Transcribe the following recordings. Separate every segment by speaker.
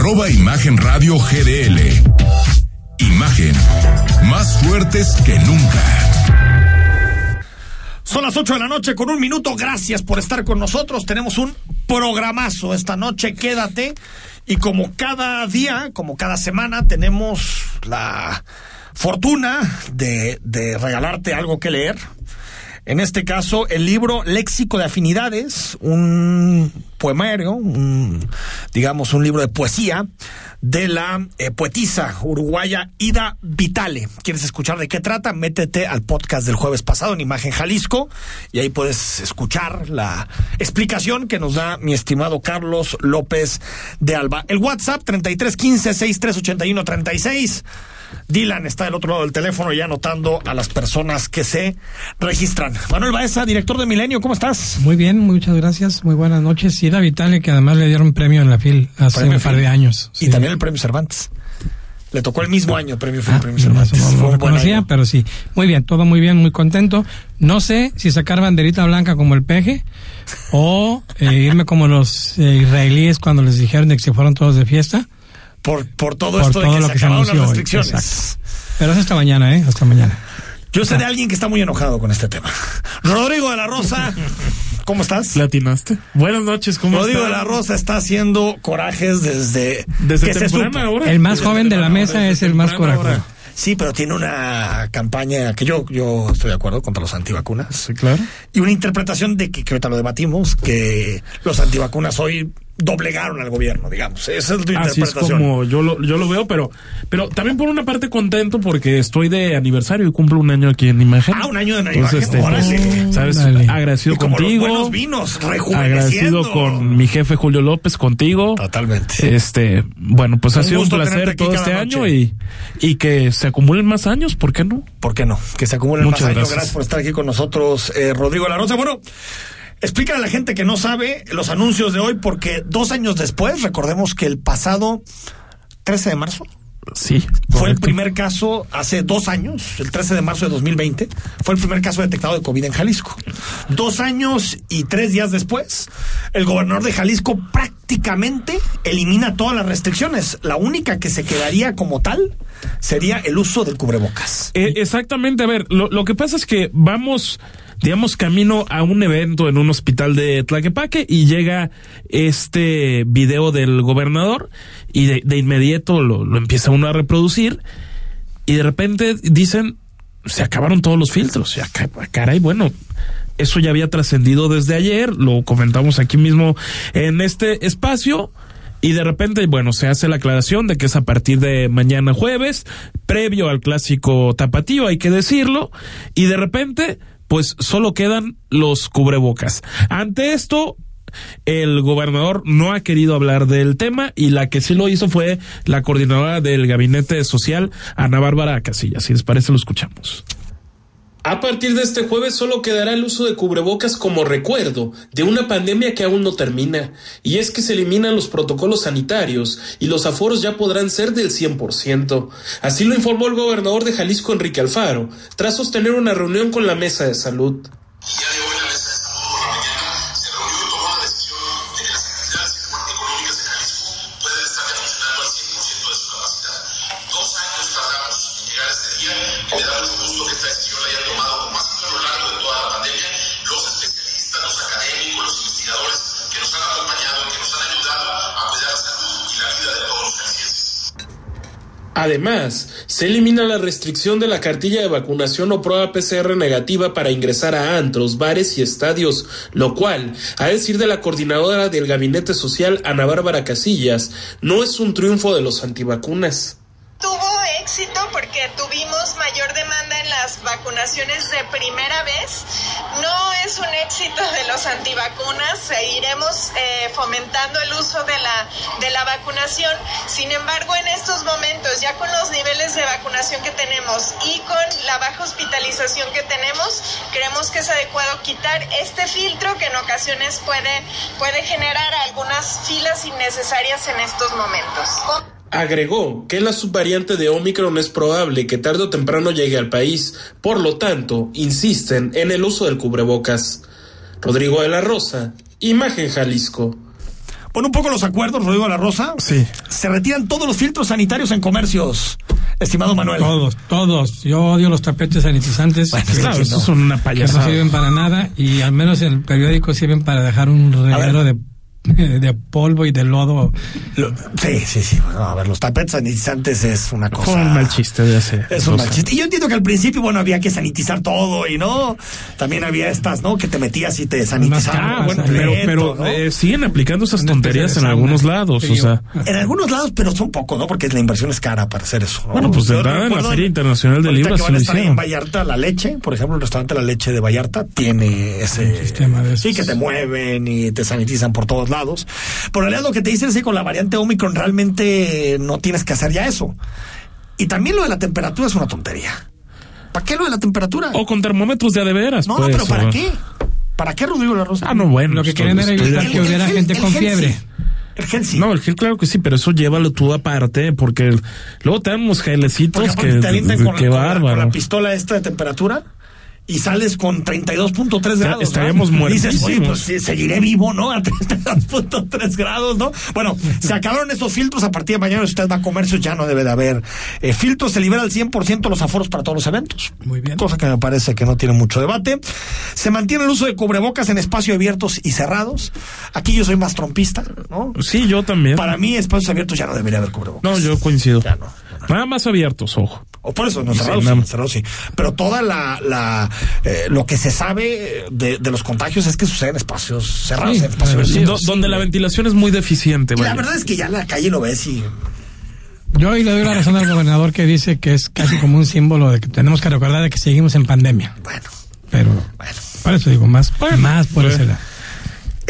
Speaker 1: Arroba Imagen Radio GDL. Imagen. Más fuertes que nunca.
Speaker 2: Son las 8 de la noche con un minuto. Gracias por estar con nosotros. Tenemos un programazo esta noche. Quédate. Y como cada día, como cada semana, tenemos la fortuna de, de regalarte algo que leer. En este caso, el libro Léxico de Afinidades, un poemario, un, digamos, un libro de poesía de la eh, poetisa uruguaya Ida Vitale. ¿Quieres escuchar de qué trata? Métete al podcast del jueves pasado en Imagen Jalisco y ahí puedes escuchar la explicación que nos da mi estimado Carlos López de Alba. El WhatsApp 3315 6381 36 Dylan está del otro lado del teléfono ya anotando a las personas que se registran. Manuel Baeza, director de Milenio, ¿cómo estás?
Speaker 3: Muy bien, muchas gracias, muy buenas noches. Y era Vitale, que además le dieron premio en la FIL hace un par de años.
Speaker 2: Y también el premio Cervantes. Le tocó el mismo año el premio, FIL,
Speaker 3: ah,
Speaker 2: premio Cervantes.
Speaker 3: No, lo conocía, pero sí. Muy bien, todo muy bien, muy contento. No sé si sacar banderita blanca como el peje o eh, irme como los eh, israelíes cuando les dijeron que se fueron todos de fiesta
Speaker 2: por, por todo esto de que se acabaron las restricciones.
Speaker 3: Pero es hasta mañana, ¿eh? Hasta mañana.
Speaker 2: Yo sé de alguien que está muy enojado con este tema. Rodrigo de la Rosa, ¿cómo estás?
Speaker 4: Latinaste. Buenas noches, ¿cómo
Speaker 2: estás? Rodrigo de la Rosa está haciendo corajes desde,
Speaker 4: desde que se
Speaker 3: El más joven de la mesa es el más corajudo.
Speaker 2: Sí, pero tiene una campaña que yo, yo estoy de acuerdo contra los antivacunas.
Speaker 4: Sí, claro.
Speaker 2: Y una interpretación de que, que ahorita lo debatimos, que los antivacunas hoy doblegaron al gobierno, digamos. Esa es tu
Speaker 4: Así es como yo lo, yo lo veo, pero, pero también por una parte contento porque estoy de aniversario y cumplo un año aquí en Imagen.
Speaker 2: Ah, un año de Imagen. Este,
Speaker 4: ¿Sabes? Agradecido contigo.
Speaker 2: buenos vinos,
Speaker 4: Agradecido con mi jefe Julio López, contigo.
Speaker 2: Totalmente.
Speaker 4: Este, bueno, pues ha sido un placer todo este año y, y que se acumulen más años, ¿por qué no?
Speaker 2: ¿Por qué no? Que se acumulen más años. Gracias por estar aquí con nosotros, eh, Rodrigo La Rosa. Bueno, Explícale a la gente que no sabe los anuncios de hoy, porque dos años después, recordemos que el pasado 13 de marzo.
Speaker 4: Sí.
Speaker 2: Fue el primer caso hace dos años, el 13 de marzo de 2020, fue el primer caso detectado de COVID en Jalisco. Dos años y tres días después, el gobernador de Jalisco prácticamente elimina todas las restricciones. La única que se quedaría como tal sería el uso del cubrebocas.
Speaker 4: Eh, exactamente, a ver, lo, lo que pasa es que vamos digamos, camino a un evento en un hospital de Tlaquepaque y llega este video del gobernador y de, inmediato lo, lo, empieza uno a reproducir y de repente dicen, se acabaron todos los filtros. Ya, caray, bueno, eso ya había trascendido desde ayer, lo comentamos aquí mismo en este espacio. Y de repente, bueno, se hace la aclaración de que es a partir de mañana jueves, previo al clásico tapatío, hay que decirlo. Y de repente, pues solo quedan los cubrebocas. Ante esto, el gobernador no ha querido hablar del tema y la que sí lo hizo fue la coordinadora del gabinete social, Ana Bárbara Casillas. Si les parece, lo escuchamos.
Speaker 5: A partir de este jueves solo quedará el uso de cubrebocas como recuerdo de una pandemia que aún no termina, y es que se eliminan los protocolos sanitarios y los aforos ya podrán ser del 100%. Así lo informó el gobernador de Jalisco Enrique Alfaro, tras sostener una reunión con la mesa de salud. Además, se elimina la restricción de la cartilla de vacunación o prueba PCR negativa para ingresar a antros, bares y estadios, lo cual, a decir de la coordinadora del Gabinete Social, Ana Bárbara Casillas, no es un triunfo de los antivacunas.
Speaker 6: Tuvo éxito porque tuvimos mayor demanda en las vacunaciones de primera vez no es un éxito de los antivacunas, seguiremos eh, fomentando el uso de la, de la vacunación. Sin embargo, en estos momentos, ya con los niveles de vacunación que tenemos y con la baja hospitalización que tenemos, creemos que es adecuado quitar este filtro que en ocasiones puede, puede generar algunas filas innecesarias en estos momentos.
Speaker 5: Agregó que la subvariante de Omicron es probable que tarde o temprano llegue al país, por lo tanto, insisten en el uso del cubrebocas. Rodrigo de la Rosa, Imagen Jalisco.
Speaker 2: Bueno, un poco los acuerdos, Rodrigo de la Rosa.
Speaker 4: Sí.
Speaker 2: Se retiran todos los filtros sanitarios en comercios, estimado Manuel.
Speaker 3: Todos, todos. Yo odio los tapetes sanitizantes.
Speaker 2: Bueno, claro, no.
Speaker 4: es una
Speaker 3: que no
Speaker 4: payasada.
Speaker 3: sirven para nada y al menos en el periódico sirven para dejar un reguero de, de polvo y de lodo.
Speaker 2: Lo- sí, sí, sí. Bueno, a ver, los tapetes sanitizantes es una cosa.
Speaker 4: Fue un mal chiste de hace.
Speaker 2: Es un mal chiste. Y yo entiendo que al principio, bueno, había que sanitizar todo y no. También había estas, ¿no? Que te metías y te sanitizaban.
Speaker 4: Bueno, pero, pero
Speaker 2: ¿no?
Speaker 4: eh, siguen aplicando esas tonterías en algunos lados, o sea.
Speaker 2: En algunos lados, pero son poco, ¿no? Porque la inversión es cara para hacer eso. ¿no?
Speaker 4: Bueno, pues en la Feria Internacional de Libros
Speaker 2: que van a estar en. Vallarta, la leche, por ejemplo, el restaurante La Leche de Vallarta tiene ese
Speaker 3: Un sistema de esos.
Speaker 2: Sí, que te mueven y te sanitizan por todos lados. Por realidad, lo que te dicen es que con la variante Omicron realmente no tienes que hacer ya eso. Y también lo de la temperatura es una tontería. ¿Para qué lo de la temperatura?
Speaker 4: O con termómetros de a de veras.
Speaker 2: no,
Speaker 4: pues,
Speaker 2: no, pero ¿para
Speaker 4: o-
Speaker 2: qué? ¿Para qué, Rodrigo La Rosa?
Speaker 4: Ah, no, bueno.
Speaker 3: Lo que
Speaker 4: estoy-
Speaker 3: querían era evitar que hubiera gente con
Speaker 2: gel
Speaker 3: fiebre.
Speaker 2: sí. El gel sí.
Speaker 4: No, el gel claro que sí, pero eso llévalo tú aparte, porque luego te dan unos
Speaker 2: Porque
Speaker 4: gelecitos que...
Speaker 2: te avientan con, la, con la
Speaker 4: bárbaro.
Speaker 2: pistola esta de temperatura y sales con 32.3 grados.
Speaker 4: estaríamos
Speaker 2: ¿no? Dices, oye,
Speaker 4: muertísimos.
Speaker 2: pues seguiré vivo, ¿no? A 32.3 grados, ¿no? Bueno, se acabaron estos filtros. A partir de mañana, si usted va a comercio, ya no debe de haber eh, filtros. Se libera al 100% los aforos para todos los eventos.
Speaker 3: Muy bien.
Speaker 2: Cosa que me parece que no tiene mucho debate. Se mantiene el uso de cubrebocas en espacios abiertos y cerrados. Aquí yo soy más trompista, ¿no?
Speaker 4: Sí, yo también.
Speaker 2: Para mí, espacios abiertos ya no debería haber cubrebocas.
Speaker 4: No, yo coincido.
Speaker 2: Ya no.
Speaker 4: Nada más abiertos, ojo.
Speaker 2: O por eso, no cerrados, sí, cerrados sí. Pero toda la, la eh, lo que se sabe de, de los contagios es que sucede en espacios cerrados,
Speaker 3: Sí,
Speaker 2: en espacios
Speaker 4: donde la ventilación es muy deficiente.
Speaker 2: Y la verdad es que ya en la calle lo ves y
Speaker 3: Yo hoy le doy la razón al gobernador que dice que es casi como un símbolo de que tenemos que recordar de que seguimos en pandemia.
Speaker 2: bueno,
Speaker 3: Pero
Speaker 2: bueno.
Speaker 3: por eso digo, más, más por
Speaker 4: pues.
Speaker 3: ese lado.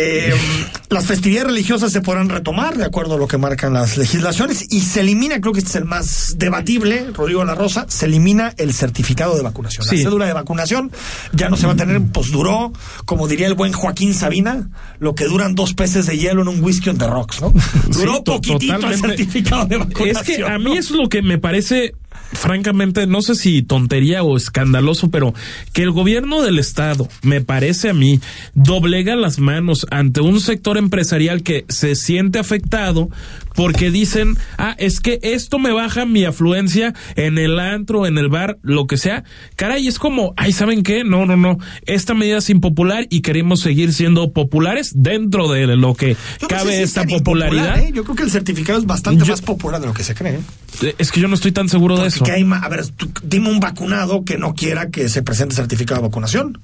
Speaker 2: Eh, las festividades religiosas se podrán retomar de acuerdo a lo que marcan las legislaciones y se elimina, creo que este es el más debatible, Rodrigo La Rosa, se elimina el certificado de vacunación.
Speaker 4: Sí.
Speaker 2: La cédula de vacunación ya no se va a tener, pues duró, como diría el buen Joaquín Sabina, lo que duran dos peces de hielo en un whisky on the rocks, ¿no? Duró
Speaker 4: Sí,
Speaker 2: poquitito el certificado de vacunación.
Speaker 4: Es que a mí es lo que me parece, francamente, no sé si tontería o escandaloso, pero que el gobierno del Estado, me parece a mí, doblega las manos ante un sector empresarial que se siente afectado porque dicen, ah, es que esto me baja mi afluencia en el antro, en el bar, lo que sea. Caray, es como, ay, ¿saben qué? No, no, no. Esta medida es impopular y queremos seguir siendo populares dentro de lo que
Speaker 2: Yo no sé
Speaker 4: cabe
Speaker 2: si
Speaker 4: esta popularidad.
Speaker 2: ¿eh? Yo creo que el certificado es bastante
Speaker 4: Yo-
Speaker 2: más popular de lo que se cree. ¿eh?
Speaker 4: Eh, Es que yo no estoy tan seguro de eso.
Speaker 2: que hay ma- a ver, tú- dime un vacunado que no quiera que se presente certificado de vacunación.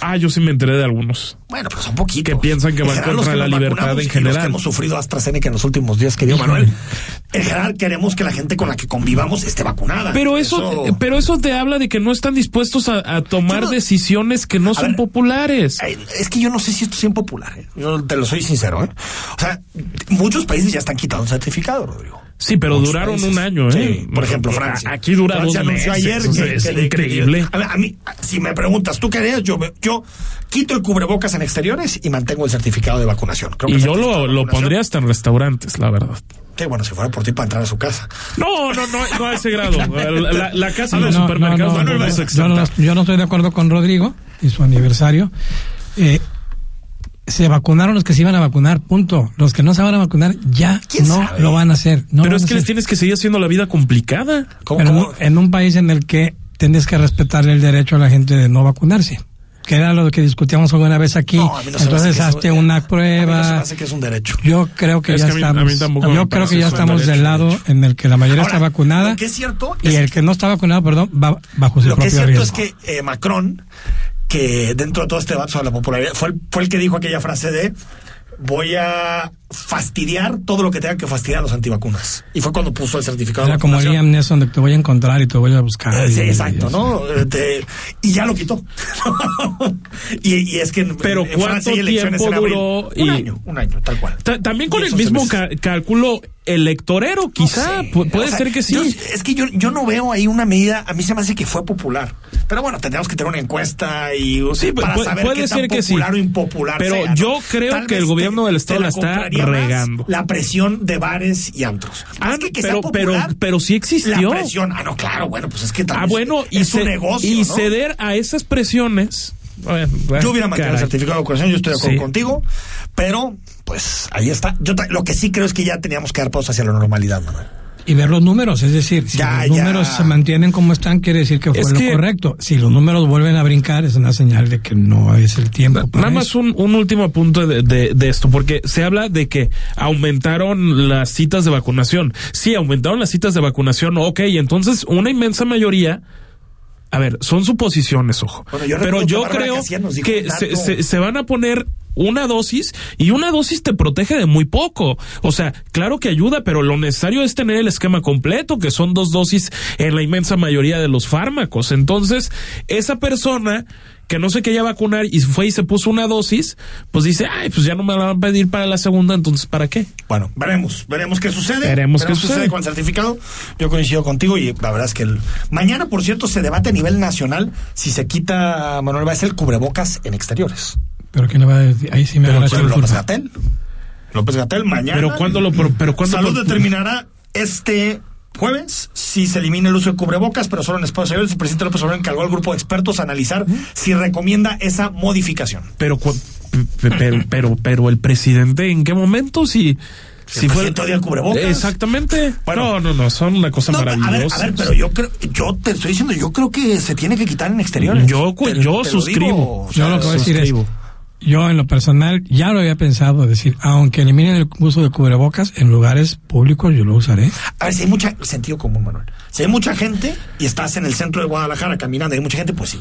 Speaker 4: Ah, yo sí me enteré de algunos.
Speaker 2: Bueno, pero son poquitos.
Speaker 4: Que piensan que van
Speaker 2: general,
Speaker 4: contra
Speaker 2: que
Speaker 4: la libertad en
Speaker 2: y los
Speaker 4: general.
Speaker 2: que hemos sufrido AstraZeneca en los últimos días, querido Manuel. En general queremos que la gente con la que convivamos esté vacunada.
Speaker 4: Pero eso, eh, pero eso te habla de que no están dispuestos a, a tomar
Speaker 2: no-
Speaker 4: decisiones que no
Speaker 2: A
Speaker 4: son
Speaker 2: ver,
Speaker 4: populares.
Speaker 2: Ay, Es que yo no sé si esto es impopular. ¿eh? Yo te lo soy sincero. ¿eh? O sea, muchos países ya están quitando el certificado, Rodrigo.
Speaker 4: Sí, pero
Speaker 2: Muchos
Speaker 4: duraron
Speaker 2: países.
Speaker 4: un año, ¿eh?
Speaker 2: Sí, por ejemplo, Francia.
Speaker 4: Aquí dura
Speaker 2: Francia anunció ayer que-
Speaker 4: es
Speaker 2: que-
Speaker 4: increíble.
Speaker 2: a, a mí, si me preguntas, ¿tú qué harías? Yo, yo quito el cubrebocas en exteriores y mantengo el certificado de vacunación. Creo que
Speaker 4: y yo lo, lo pondría hasta en restaurantes, la verdad.
Speaker 2: Que bueno, si fuera por ti para entrar a su casa.
Speaker 4: No, no, no, no a ese grado. La, la- la casa los
Speaker 3: No,
Speaker 4: supermercados
Speaker 3: no, no,
Speaker 4: no,
Speaker 3: no,
Speaker 4: es
Speaker 3: yo, no, yo no estoy de acuerdo con Rodrigo y su aniversario. Eh, se vacunaron los que se iban a vacunar, punto. Los que no se van a vacunar ya
Speaker 2: ¿Quién
Speaker 3: no
Speaker 2: sabe?
Speaker 3: lo van a hacer. No
Speaker 4: Pero es que les tienes que seguir haciendo la vida complicada.
Speaker 2: ¿Cómo,
Speaker 3: Pero en
Speaker 2: cómo?
Speaker 3: un, en un país en el que tienes que respetarle el derecho a la gente de no vacunarse. Que era lo que discutíamos alguna vez aquí.
Speaker 2: No, a mí no se me
Speaker 3: Entonces hazte
Speaker 2: eso-
Speaker 3: una
Speaker 2: A mí no se
Speaker 3: prueba.
Speaker 2: me hace que es un derecho.
Speaker 3: Yo creo que
Speaker 4: Es
Speaker 3: ya
Speaker 4: que mí-
Speaker 3: estamos.
Speaker 4: mí
Speaker 3: yo creo que ya estamos
Speaker 4: derecho,
Speaker 3: del
Speaker 4: de
Speaker 3: lado en el que la mayoría
Speaker 2: Ahora,
Speaker 3: está vacunada
Speaker 2: Lo que es cierto
Speaker 3: y
Speaker 2: es
Speaker 3: el que no está vacunado, perdón, va bajo su
Speaker 2: Lo que es
Speaker 3: propio
Speaker 2: cierto
Speaker 3: riesgo.
Speaker 2: es que eh, Macron, que dentro de todo este debate sobre la popularidad, fue el, fue el que dijo aquella frase de voy a fastidiar todo lo que tenga que fastidiar a los antivacunas. Y fue cuando puso el certificado
Speaker 3: Era
Speaker 2: de
Speaker 3: como. Liam Neeson, de te voy a encontrar y te voy a buscar.
Speaker 2: Eh, sí,
Speaker 3: y-
Speaker 2: exacto,
Speaker 3: y-
Speaker 2: ¿no? Eh, te- y ya lo quitó. y, y es que
Speaker 4: Pero
Speaker 2: en
Speaker 4: ¿cuánto tiempo
Speaker 2: en abril.
Speaker 4: duró?
Speaker 2: Un año, un año, tal cual.
Speaker 4: Ta- También con el mismo cálculo electorero, quizá.
Speaker 2: Sí,
Speaker 4: Pu- puede
Speaker 2: o sea,
Speaker 4: ser que sí.
Speaker 2: yo- es que yo, yo no veo ahí una medida, a mí se me hace que fue popular. Pero bueno, tendríamos que tener una encuesta y
Speaker 4: Sí,
Speaker 2: para
Speaker 4: pu-
Speaker 2: saber
Speaker 4: puede
Speaker 2: qué tan
Speaker 4: ser que sí.
Speaker 2: popular o impopular
Speaker 4: Pero
Speaker 2: sea, ¿no?
Speaker 4: yo creo
Speaker 2: Tal
Speaker 4: que el gobierno del Estado la está regando.
Speaker 2: La presión de bares y antros.
Speaker 4: Ah,
Speaker 2: Es que que sea
Speaker 4: pero, pero,
Speaker 2: popular,
Speaker 4: pero sí existió.
Speaker 2: La presión, ah, no, claro, bueno, pues es que
Speaker 4: Ah,
Speaker 2: también
Speaker 4: bueno, y,
Speaker 2: es un
Speaker 4: ce-
Speaker 2: negocio,
Speaker 4: y
Speaker 2: ¿no?
Speaker 4: ceder a esas presiones Bueno, bueno,
Speaker 2: yo hubiera mantenido el certificado de vacunación, yo estoy de acuerdo
Speaker 4: Sí.
Speaker 2: contigo, pero pues ahí está. Yo lo que sí creo es que ya teníamos que dar pasos hacia la normalidad, Manuel.
Speaker 3: Y ver los números, es decir, si
Speaker 2: Ya,
Speaker 3: los
Speaker 2: ya.
Speaker 3: números se mantienen como están, quiere decir que fue
Speaker 4: Es
Speaker 3: lo
Speaker 4: que-
Speaker 3: correcto. Si los números vuelven a brincar, es una señal de que no es el tiempo. para
Speaker 4: Nada más un, un último punto de, de- de esto, porque se habla de que aumentaron las citas de vacunación. Sí, aumentaron las citas de vacunación, ok, entonces una inmensa mayoría... A ver, son suposiciones, ojo.
Speaker 2: Bueno, yo
Speaker 4: Pero
Speaker 2: que
Speaker 4: yo creo que se, se- se van a poner una dosis y una dosis te protege de muy poco. O sea, claro que ayuda, pero lo necesario es tener el esquema completo, que son dos dosis en la inmensa mayoría de los fármacos. Entonces, esa persona que no se quería vacunar y fue y se puso una dosis, pues dice, ay, pues ya no me la van a pedir para la segunda, entonces ¿para qué?
Speaker 2: Bueno, veremos, veremos qué sucede.
Speaker 4: Veremos qué sucede.
Speaker 2: con el certificado. Yo coincido contigo y la verdad es que el... mañana, por cierto, se debate a nivel nacional si se quita, Manuel Valls, el cubrebocas en exteriores.
Speaker 3: Pero que no va a decir, ahí sí me va a
Speaker 2: López Gatel. López Gatel mañana.
Speaker 4: Pero cuándo lo, pero, pero cuándo
Speaker 2: Salud
Speaker 4: por-
Speaker 2: determinará este jueves si se elimina el uso de cubrebocas, pero solo en espacios abiertos. El presidente López Obrador encargó al grupo de expertos a analizar si recomienda esa modificación.
Speaker 4: pero, pero, pero, pero el presidente, ¿en qué momento? Si,
Speaker 2: Si el presidente odia el cubrebocas.
Speaker 4: Exactamente.
Speaker 2: Bueno.
Speaker 4: no, no, no, son una cosa
Speaker 2: No, a ver,
Speaker 4: maravillosa.
Speaker 2: a ver, pero yo creo, yo te estoy diciendo, yo creo que se tiene que quitar en exteriores.
Speaker 4: Yo
Speaker 2: Te-
Speaker 4: yo
Speaker 2: te lo
Speaker 4: suscribo.
Speaker 2: digo,
Speaker 3: Yo
Speaker 2: sea,
Speaker 3: lo que voy a decir es,
Speaker 4: suscribo.
Speaker 3: Yo en lo personal ya lo había pensado, decir, aunque eliminen el uso de cubrebocas en lugares públicos, yo lo usaré.
Speaker 2: A ver, si hay mucha sentido común, Manuel. Si hay mucha gente y estás en el centro de Guadalajara caminando, hay mucha gente, pues sí.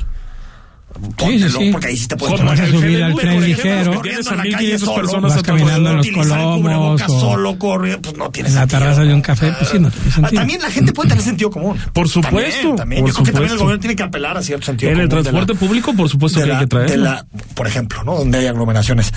Speaker 2: Póntelo,
Speaker 3: sí, sí.
Speaker 2: porque ahí sí te puedes tomar el
Speaker 3: subir al tren ligero.
Speaker 2: corriendo
Speaker 4: Tienes
Speaker 2: en
Speaker 4: a
Speaker 2: la calle
Speaker 4: 1500
Speaker 2: solo,
Speaker 4: personas
Speaker 3: Vas
Speaker 4: alrededor.
Speaker 3: caminando en los
Speaker 2: el
Speaker 3: colomos o
Speaker 2: solo, corriendo, pues no tiene
Speaker 3: en la
Speaker 2: sentido.
Speaker 3: terraza de un café, pues sí, no tiene
Speaker 2: Ah,
Speaker 3: sentido.
Speaker 2: También la gente puede tener sentido común.
Speaker 4: Por supuesto,
Speaker 2: También, también.
Speaker 4: por
Speaker 2: Yo creo que también el
Speaker 4: supuesto.
Speaker 2: gobierno tiene que apelar a cierto sentido
Speaker 4: En el
Speaker 2: común de la-
Speaker 4: transporte público, por supuesto que hay
Speaker 2: la-
Speaker 4: que traerlo.
Speaker 2: de la- por ejemplo, ¿no? Donde hay aglomeraciones.